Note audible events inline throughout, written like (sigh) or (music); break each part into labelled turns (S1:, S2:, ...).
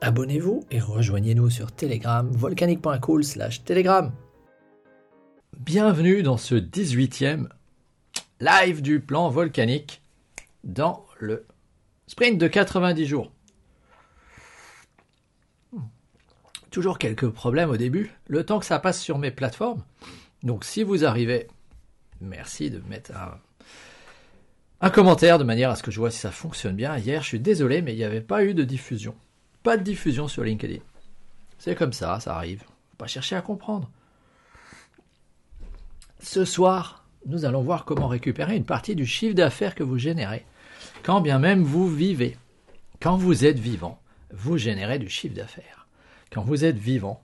S1: Abonnez-vous et rejoignez-nous sur Telegram, volcanique.cool slash Telegram. Bienvenue dans ce 18e live du plan volcanique dans le sprint de 90 jours. Toujours quelques problèmes au début, le temps que ça passe sur mes plateformes. Donc si vous arrivez, merci de mettre un, un commentaire de manière à ce que je vois si ça fonctionne bien. Hier, je suis désolé, mais il n'y avait pas eu de diffusion. Pas de diffusion sur LinkedIn. C'est comme ça, ça arrive. Faut pas chercher à comprendre. Ce soir, nous allons voir comment récupérer une partie du chiffre d'affaires que vous générez. Quand bien même vous vivez. Quand vous êtes vivant, vous générez du chiffre d'affaires. Quand vous êtes vivant,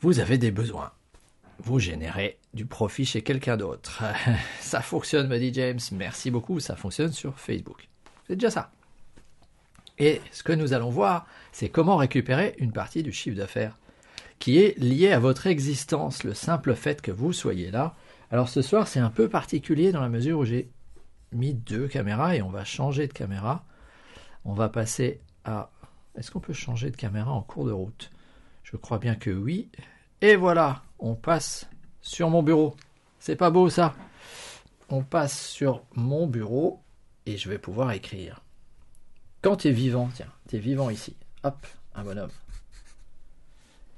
S1: vous avez des besoins. Vous générez du profit chez quelqu'un d'autre. (laughs) ça fonctionne, me dit James. Merci beaucoup, ça fonctionne sur Facebook. C'est déjà ça. Et ce que nous allons voir, c'est comment récupérer une partie du chiffre d'affaires qui est lié à votre existence, le simple fait que vous soyez là. Alors ce soir, c'est un peu particulier dans la mesure où j'ai mis deux caméras et on va changer de caméra. On va passer à... Est-ce qu'on peut changer de caméra en cours de route? Je crois bien que oui. Et voilà, on passe sur mon bureau. C'est pas beau ça On passe sur mon bureau et je vais pouvoir écrire. Quand tu es vivant, tiens, tu es vivant ici. Hop, un bonhomme.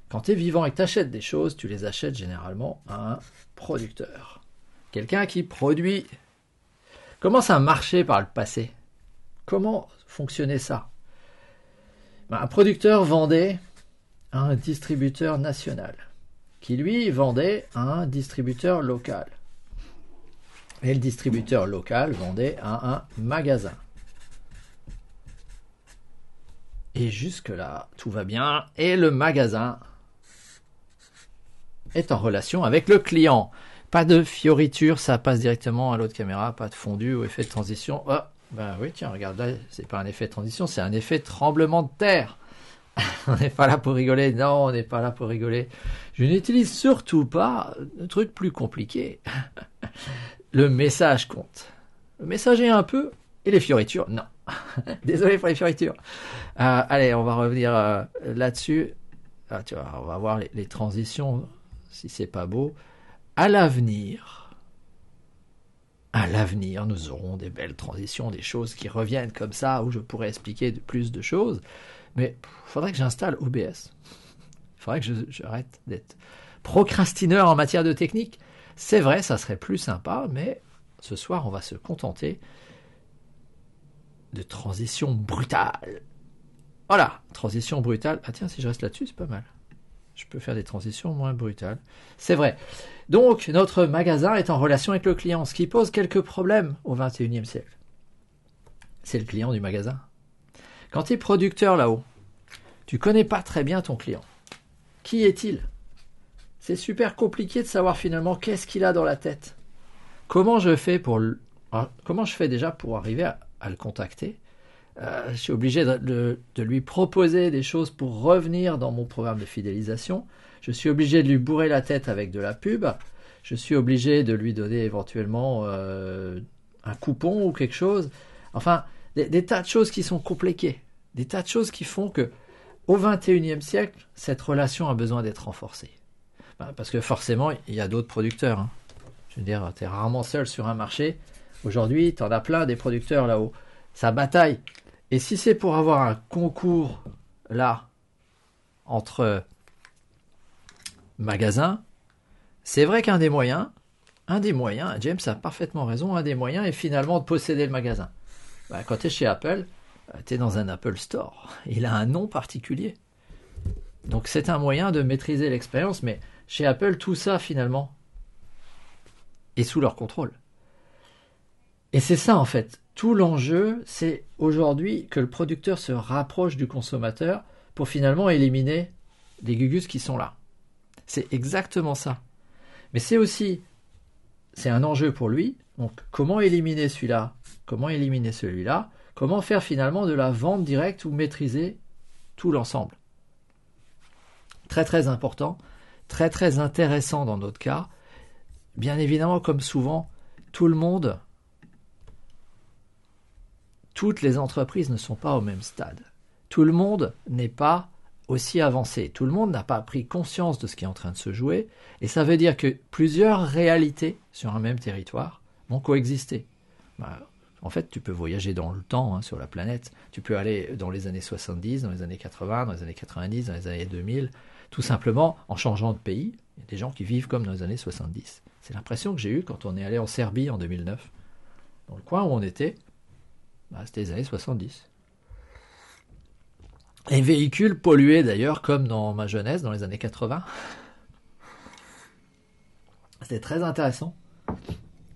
S1: Quand tu es vivant et que tu achètes des choses, tu les achètes généralement à un producteur. Quelqu'un qui produit. Comment ça marchait par le passé? Comment fonctionnait ça? Ben, Un producteur vendait à un distributeur national, qui lui vendait à un distributeur local. Et le distributeur local vendait à un magasin. Et jusque-là, tout va bien. Et le magasin est en relation avec le client. Pas de fioriture, ça passe directement à l'autre caméra, pas de fondu ou effet de transition. Oh, ben oui, tiens, regarde là, c'est pas un effet de transition, c'est un effet de tremblement de terre. (laughs) on n'est pas là pour rigoler, non, on n'est pas là pour rigoler. Je n'utilise surtout pas de trucs plus compliqués. (laughs) le message compte. Le message est un peu, et les fioritures, non. (laughs) Désolé pour les fioritures. Euh, allez, on va revenir euh, là-dessus. Ah, tu vois, on va voir les, transitions, si c'est pas beau. À l'avenir, à l'avenir, nous aurons des belles transitions, des choses qui reviennent comme ça, où je pourrais expliquer de plus de choses. Mais il faudrait que j'installe OBS. Il faudrait que j'arrête d'être procrastineur en matière de technique. C'est vrai, ça serait plus sympa, mais ce soir, on va se contenter de transition brutale. Voilà, transition brutale. Ah tiens, si je reste là-dessus, c'est pas mal. Je peux faire des transitions moins brutales. C'est vrai. Donc, notre magasin est en relation avec le client, ce qui pose quelques problèmes au XXIe siècle. C'est le client du magasin. Quand tu es producteur là-haut, tu connais pas très bien ton client. Qui est-il? C'est super compliqué de savoir finalement qu'est-ce qu'il a dans la tête. Comment je fais pour ah, comment je fais déjà pour arriver à, à le contacter. Euh, je suis obligé de, lui proposer des choses pour revenir dans mon programme de fidélisation. Je suis obligé de lui bourrer la tête avec de la pub. Je suis obligé de lui donner éventuellement euh, un coupon ou quelque chose. Enfin, des, tas de choses qui sont compliquées. Des tas de choses qui font que, au XXIe siècle, cette relation a besoin d'être renforcée. Ben, parce que forcément, il y a d'autres producteurs. Hein. Je veux dire, tu es rarement seul sur un marché. Aujourd'hui, tu en as plein des producteurs là-haut. Ça bataille. Et si c'est pour avoir un concours là entre magasins, c'est vrai qu'un des moyens, un des moyens, James a parfaitement raison, un des moyens est finalement de posséder le magasin. Bah, quand tu es chez Apple, euh, tu es dans un Apple Store. Il a un nom particulier. Donc c'est un moyen de maîtriser l'expérience, mais chez Apple, tout ça finalement est sous leur contrôle. Et c'est ça en fait. Tout l'enjeu, c'est aujourd'hui que le producteur se rapproche du consommateur pour finalement éliminer les gugus qui sont là. C'est exactement ça. Mais c'est aussi, c'est un enjeu pour lui. Donc, comment éliminer celui-là? Comment éliminer celui-là? Comment faire finalement de la vente directe ou maîtriser tout l'ensemble? Très très important, très très intéressant dans notre cas. Bien évidemment, comme souvent, tout le monde, toutes les entreprises ne sont pas au même stade. Tout le monde n'est pas aussi avancé. Tout le monde n'a pas pris conscience de ce qui est en train de se jouer, et ça veut dire que plusieurs réalités sur un même territoire vont coexister. Bah, en fait, tu peux voyager dans le temps hein, sur la planète. Tu peux aller dans les années 70, dans les années 80, dans les années 90, dans les années 2000, tout simplement en changeant de pays. Il y a des gens qui vivent comme dans les années 70. C'est l'impression que j'ai eue quand on est allé en Serbie en 2009. Dans le coin où on était, bah, c'était les années 70. Les véhicules pollués d'ailleurs, comme dans ma jeunesse, dans les années 80. C'était très intéressant.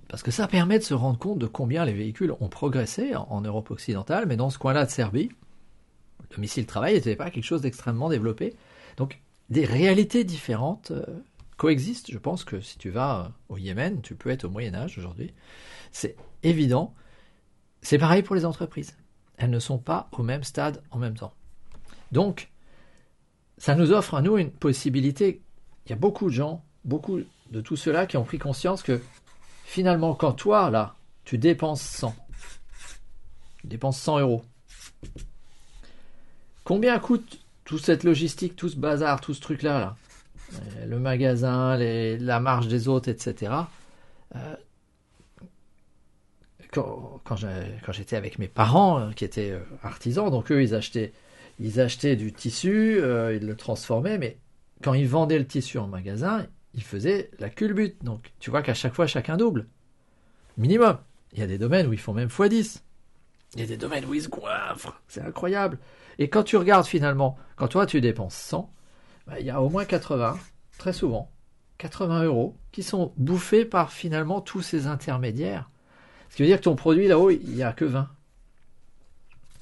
S1: Parce que ça permet de se rendre compte de combien les véhicules ont progressé en, Europe occidentale, mais dans ce coin-là de Serbie, le missile travail n'était pas quelque chose d'extrêmement développé. Donc des réalités différentes euh, coexistent. Je pense que si tu vas euh, au Yémen, tu peux être au Moyen Âge aujourd'hui. C'est évident. C'est pareil pour les entreprises. Elles ne sont pas au même stade en même temps. Donc, ça nous offre à nous une possibilité. Il y a beaucoup de gens, beaucoup de tous ceux-là qui ont pris conscience que Finalement, quand toi, là, tu dépenses 100, tu dépenses 100 euros, combien coûte toute cette logistique, tout ce bazar, tout ce truc-là, là? Euh, le magasin, la marge des autres, etc. quand, j'étais avec mes parents, euh, qui étaient artisans, donc eux, ils achetaient, ils achetaient du tissu, ils le transformaient, mais quand ils vendaient le tissu en magasin, il faisait la culbute. Donc tu vois qu'à chaque fois, chacun double. Minimum. Il y a des domaines où ils font même x10. Il y a des domaines où ils se goinfrent. C'est incroyable. Et quand tu regardes finalement, quand toi tu dépenses 100, bah, il y a au moins 80, très souvent, 80 euros qui sont bouffés par finalement tous ces intermédiaires. Ce qui veut dire que ton produit là-haut, il n'y a que 20.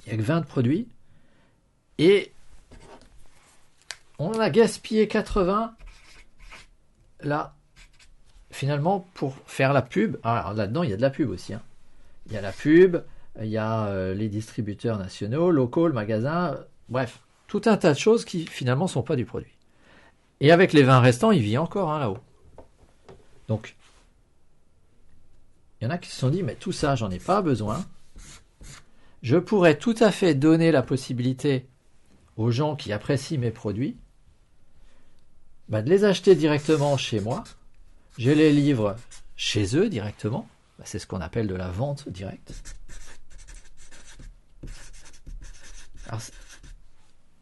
S1: Il n'y a que 20 de produits. Et on a gaspillé 80 là, finalement, pour faire la pub, alors là-dedans, il y a de la pub aussi. Hein. Il y a la pub, il y a euh, les distributeurs nationaux, locaux, le magasin, bref, tout un tas de choses qui finalement ne sont pas du produit. Et avec les 20 restants, il vit encore hein, là-haut. Donc, il y en a qui se sont dit, mais tout ça, j'en ai pas besoin. Je pourrais tout à fait donner la possibilité aux gens qui apprécient mes produits bah, de les acheter directement chez moi. Je les livre chez eux directement. Bah, c'est ce qu'on appelle de la vente directe.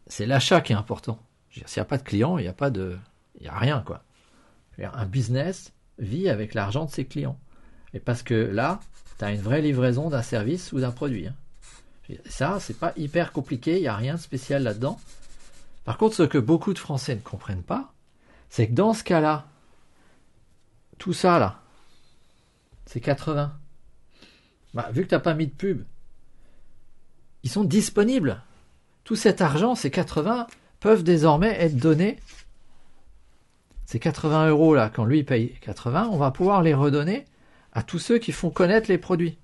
S1: C'est l'achat qui est important. S'il n'y a pas de client, il n'y a pas de, il y a rien quoi. Un business vit avec l'argent de ses clients. Et parce que là, tu as une vraie livraison d'un service ou d'un produit. Hein. Ça, c'est pas hyper compliqué, il n'y a rien de spécial là-dedans. Par contre, ce que beaucoup de Français ne comprennent pas, c'est que dans ce cas-là, tout ça là, c'est 80. Bah, vu que tu n'as pas mis de pub, ils sont disponibles. Tout cet argent, ces 80, peuvent désormais être donnés. Ces 80 euros là, quand lui paye 80, on va pouvoir les redonner à tous ceux qui font connaître les produits.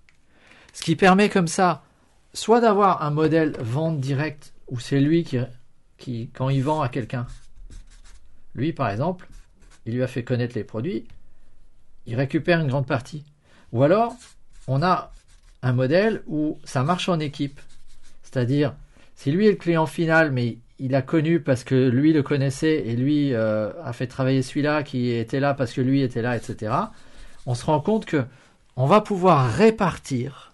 S1: Ce qui permet comme ça, soit d'avoir un modèle vente directe, où c'est lui qui, qui, quand il vend à quelqu'un, lui, par exemple, il lui a fait connaître les produits, il récupère une grande partie. Ou alors, on a un modèle où ça marche en équipe. C'est-à-dire, si lui est le client final, mais il a connu parce que lui le connaissait et lui euh, a fait travailler celui-là qui était là parce que lui était là, etc. On se rend compte que on va pouvoir répartir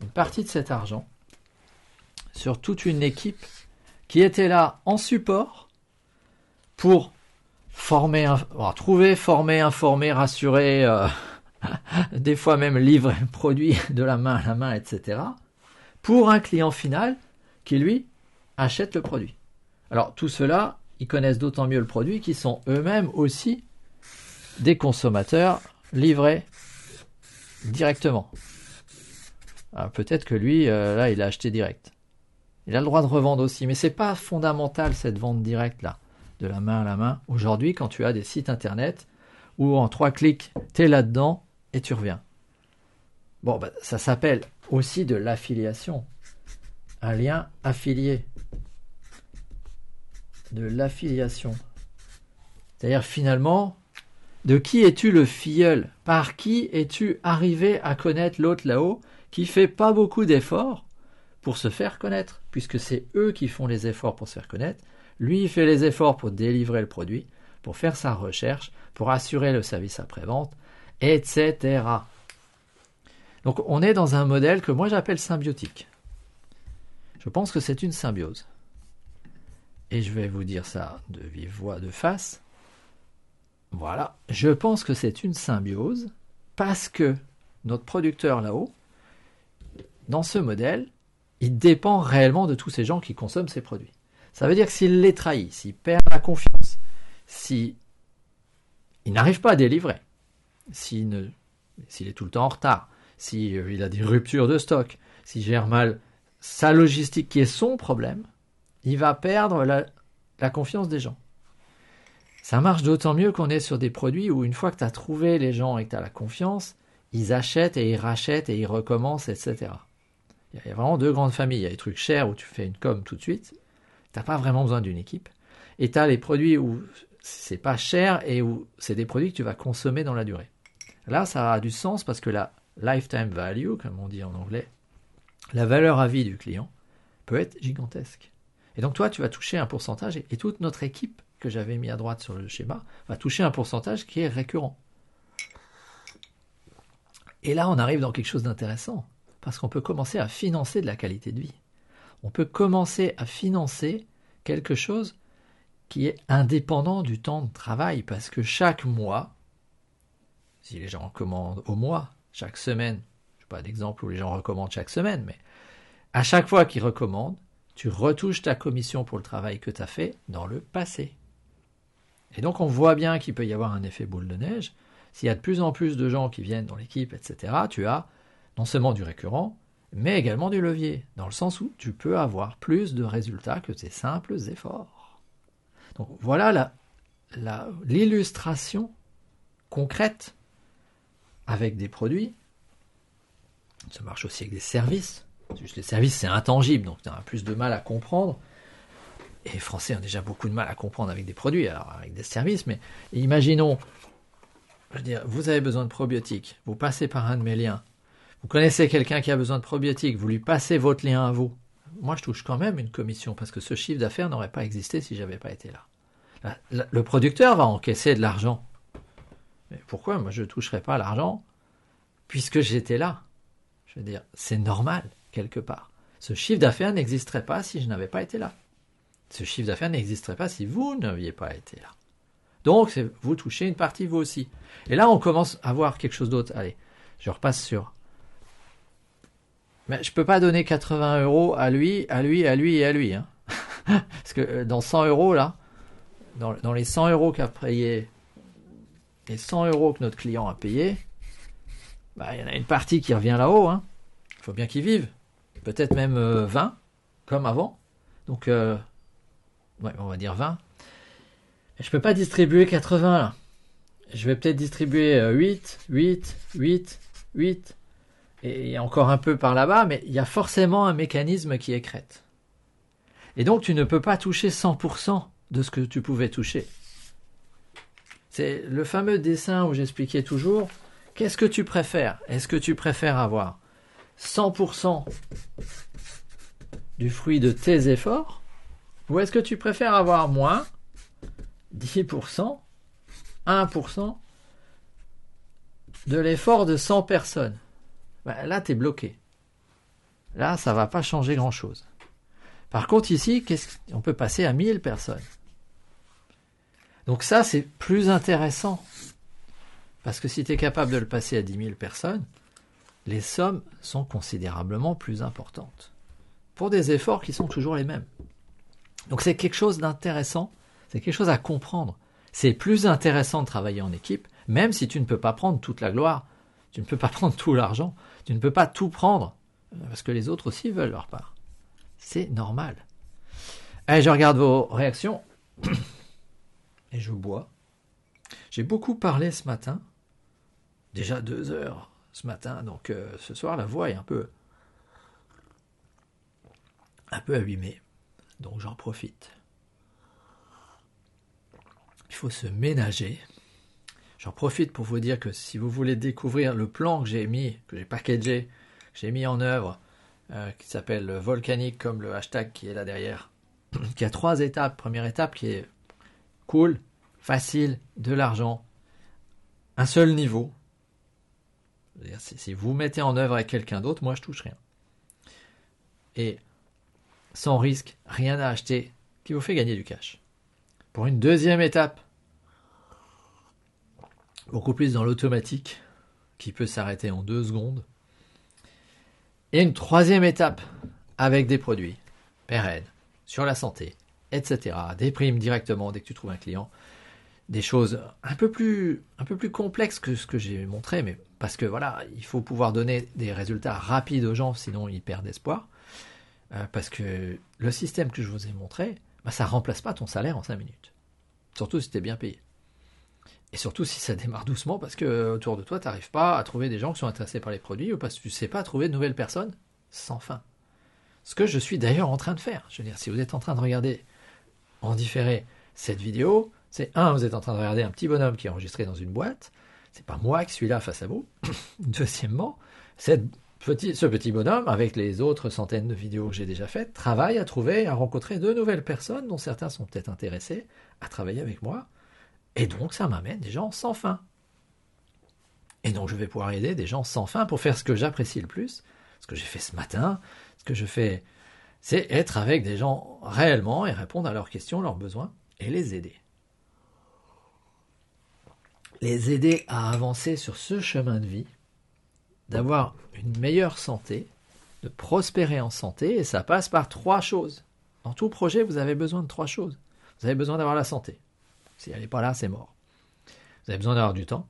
S1: une partie de cet argent sur toute une équipe qui était là en support pour former, trouver, former, informer, rassurer, euh, (laughs) des fois même livrer un produit de la main à la main, etc. pour un client final qui lui achète le produit. Alors tout cela, ils connaissent d'autant mieux le produit qu'ils sont eux-mêmes aussi des consommateurs livrés directement. peut-être que lui, euh, là, il a acheté direct. Il a le droit de revendre aussi, mais c'est pas fondamental cette vente directe là. de la main à la main aujourd'hui quand tu as des sites internet où en trois clics, tu es là-dedans et tu reviens. Bon, bah, ça s'appelle aussi de l'affiliation. Un lien affilié. De l'affiliation. C'est-à-dire finalement, de qui es-tu le filleul? Par qui es-tu arrivé à connaître l'autre là-haut qui fait pas beaucoup d'efforts pour se faire connaître, puisque c'est eux qui font les efforts pour se faire connaître. Lui, fait les efforts pour délivrer le produit, pour faire sa recherche, pour assurer le service après-vente, etc. Donc on est dans un modèle que moi j'appelle symbiotique. Je pense que c'est une symbiose. Et je vais vous dire ça de vive voix de face. Voilà, je pense que c'est une symbiose parce que notre producteur là-haut, dans ce modèle, il dépend réellement de tous ces gens qui consomment ces produits. Ça veut dire que s'il les trahit, s'il perd la confiance, s'il n'arrive pas à délivrer, s'il est tout le temps en retard, s'il euh, a des ruptures de stock, s'il gère mal sa logistique qui est son problème, il va perdre la, confiance des gens. Ça marche d'autant mieux qu'on est sur des produits où une fois que tu as trouvé les gens et que tu as la confiance, ils achètent et ils rachètent et ils recommencent, etc. Il y a vraiment deux grandes familles. Il y a les trucs chers où tu fais une com tout de suite. Tu n'as pas vraiment besoin d'une équipe. Et tu as les produits où c'est pas cher et où c'est des produits que tu vas consommer dans la durée. Là, ça a du sens parce que la lifetime value, comme on dit en anglais, la valeur à vie du client, peut être gigantesque. Et donc toi, tu vas toucher un pourcentage, et, toute notre équipe que j'avais mis à droite sur le schéma va toucher un pourcentage qui est récurrent. Et là, on arrive dans quelque chose d'intéressant, parce qu'on peut commencer à financer de la qualité de vie. On peut commencer à financer quelque chose qui est indépendant du temps de travail, parce que chaque mois, si les gens commandent au mois, chaque semaine, je n'ai pas d'exemple où les gens recommandent chaque semaine, mais à chaque fois qu'ils recommandent, tu retouches ta commission pour le travail que tu as fait dans le passé. Et donc on voit bien qu'il peut y avoir un effet boule de neige. S'il y a de plus en plus de gens qui viennent dans l'équipe, etc., tu as non seulement du récurrent, mais également du levier, dans le sens où tu peux avoir plus de résultats que tes simples efforts. Donc voilà l'illustration concrète avec des produits. Ça marche aussi avec des services. Juste les services, c'est intangible, donc tu as plus de mal à comprendre. Et les Français ont déjà beaucoup de mal à comprendre avec des produits, alors avec des services. Mais imaginons, je veux dire, vous avez besoin de probiotiques, vous passez par un de mes liens, vous connaissez quelqu'un qui a besoin de probiotiques, vous lui passez votre lien à vous. Moi, je touche quand même une commission parce que ce chiffre d'affaires n'aurait pas existé si j'avais pas été là. Le producteur va encaisser de l'argent mais pourquoi moi je ne toucherais pas l'argent puisque j'étais là? Je veux dire, c'est normal quelque part. Ce chiffre d'affaires n'existerait pas si je n'avais pas été là. Ce chiffre d'affaires n'existerait pas si vous n'aviez pas été là. Donc, vous touchez une partie vous aussi. Et là, on commence à voir quelque chose d'autre. Allez, je repasse sur. Mais je ne peux pas donner 80 euros à lui, à lui, à lui et à lui. Hein. (laughs) Parce que euh, dans 100 euros, là, dans, les 100 euros qu'a payé les 100 euros que notre client a payé, bah, il y en a une partie qui revient là-haut. Hein. Il faut bien qu'il vive. Peut-être même 20, euh, comme avant. Donc, euh, on va dire 20. Je ne peux pas distribuer 80 là. Je vais peut-être distribuer 8, 8, 8, 8. Et encore un peu par là-bas, mais il y a forcément un mécanisme qui écrète. Et donc tu ne peux pas toucher 100% de ce que tu pouvais toucher. C'est le fameux dessin où j'expliquais toujours qu'est-ce que tu préfères? Est-ce que tu préfères avoir 100% du fruit de tes efforts ou est-ce que tu préfères avoir moins 10%, 1% de l'effort de 100 personnes? Ben, Là, tu es bloqué. Là, ça ne va pas changer grand-chose. Par contre, ici, on peut passer à 1000 personnes. Donc ça, c'est plus intéressant. Parce que si tu es capable de le passer à 10 000 personnes, les sommes sont considérablement plus importantes. Pour des efforts qui sont toujours les mêmes. Donc c'est quelque chose d'intéressant, c'est quelque chose à comprendre. C'est plus intéressant de travailler en équipe, même si tu ne peux pas prendre toute la gloire, tu ne peux pas (laughs) prendre tout l'argent, tu ne peux pas tout prendre, parce que les autres aussi veulent leur part. C'est normal. Allez, je regarde vos réactions. (coughs) et je bois. J'ai beaucoup parlé ce matin, déjà deux heures ce matin, donc euh, ce soir la voix est un peu un peu abîmée, donc j'en profite. Il faut se ménager. J'en profite pour vous dire que si vous voulez découvrir le plan que j'ai mis, que j'ai packagé, que j'ai mis en œuvre, euh, qui s'appelle volcanique comme le hashtag qui est là derrière, (clears throat) qui a trois étapes. Première étape qui est cool, facile, de l'argent, un seul niveau. Si vous mettez en œuvre avec quelqu'un d'autre, moi je touche rien. Et sans risque, rien à acheter, qui vous fait gagner du cash. Pour une deuxième étape, beaucoup plus dans l'automatique, qui peut s'arrêter en deux secondes. Et une troisième étape, avec des produits pérennes, sur la santé, etc. Des primes directement dès que tu trouves un client. Des choses un peu plus, un peu plus complexes que ce que j'ai montré, mais parce que voilà, il faut pouvoir donner des résultats rapides aux gens, sinon ils perdent espoir. Euh, parce que le système que je vous ai montré, bah, ça remplace pas ton salaire en 5 minutes. Surtout si tu es bien payé. Et surtout si ça démarre doucement, parce que autour de toi, tu n'arrives pas à trouver des gens qui sont intéressés par les produits, ou parce que tu ne sais pas trouver de nouvelles personnes sans fin. Ce que je suis d'ailleurs en train de faire. Je veux dire, si vous êtes en train de regarder en différé cette vidéo, c'est un, vous êtes en train de regarder un petit bonhomme qui est enregistré dans une boîte. C'est pas moi qui suis là face à vous. (coughs) Deuxièmement, cette ce petit bonhomme, avec les autres centaines de vidéos que j'ai déjà faites, travaille à trouver, à rencontrer de nouvelles personnes dont certains sont peut-être intéressés à travailler avec moi. Et donc, ça m'amène des gens sans fin. Et donc, je vais pouvoir aider des gens sans fin pour faire ce que j'apprécie le plus, ce que j'ai fait ce matin, ce que je fais, c'est être avec des gens réellement et répondre à leurs questions, leurs besoins, et les aider. Les aider à avancer sur ce chemin de vie d'avoir une meilleure santé, de prospérer en santé, et ça passe par trois choses. Dans tout projet, vous avez besoin de trois choses. Vous avez besoin d'avoir la santé. Si elle n'est pas là, c'est mort. Vous avez besoin d'avoir du temps.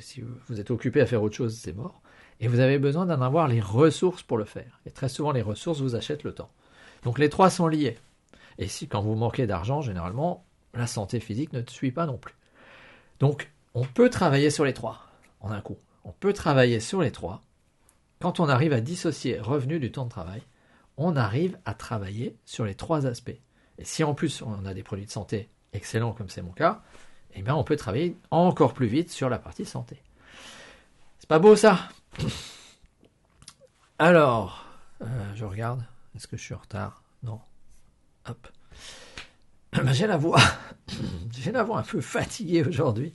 S1: Si vous êtes occupé à faire autre chose, c'est mort. Et vous avez besoin d'en avoir les ressources pour le faire. Et très souvent, les ressources vous achètent le temps. Donc les trois sont liés. Et si quand vous manquez d'argent, généralement, la santé physique ne suit pas non plus. Donc, on peut travailler sur les trois en un coup on peut travailler sur les trois. Quand on arrive à dissocier revenu du temps de travail, on arrive à travailler sur les trois aspects. Et si en plus on a des produits de santé excellents comme c'est mon cas, eh bien on peut travailler encore plus vite sur la partie santé. C'est pas beau ça? Alors, euh, je regarde. Est-ce que je suis en retard? Non. Hop. (coughs) Ben, j'ai la (coughs) j'ai la voix un peu fatiguée aujourd'hui.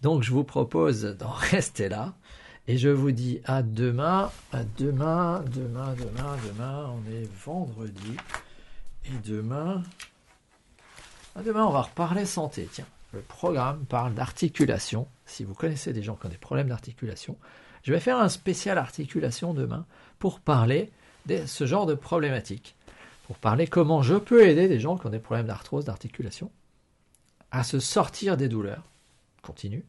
S1: Donc je vous propose d'en rester là. Et je vous dis à demain, à demain, demain, demain, demain. On est vendredi. Et demain, à demain, on va reparler santé. Tiens, le programme parle d'articulation. Si vous connaissez des gens qui ont des problèmes d'articulation, je vais faire un spécial articulation demain pour parler de ce genre de problématiques. Pour parler comment je peux aider des gens qui ont des problèmes d'arthrose, d'articulation, à se sortir des douleurs continue.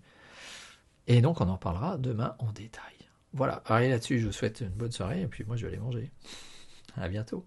S1: Et donc on en parlera demain en détail. Voilà, allez là-dessus, je vous souhaite une bonne soirée et puis moi je vais aller manger. À bientôt.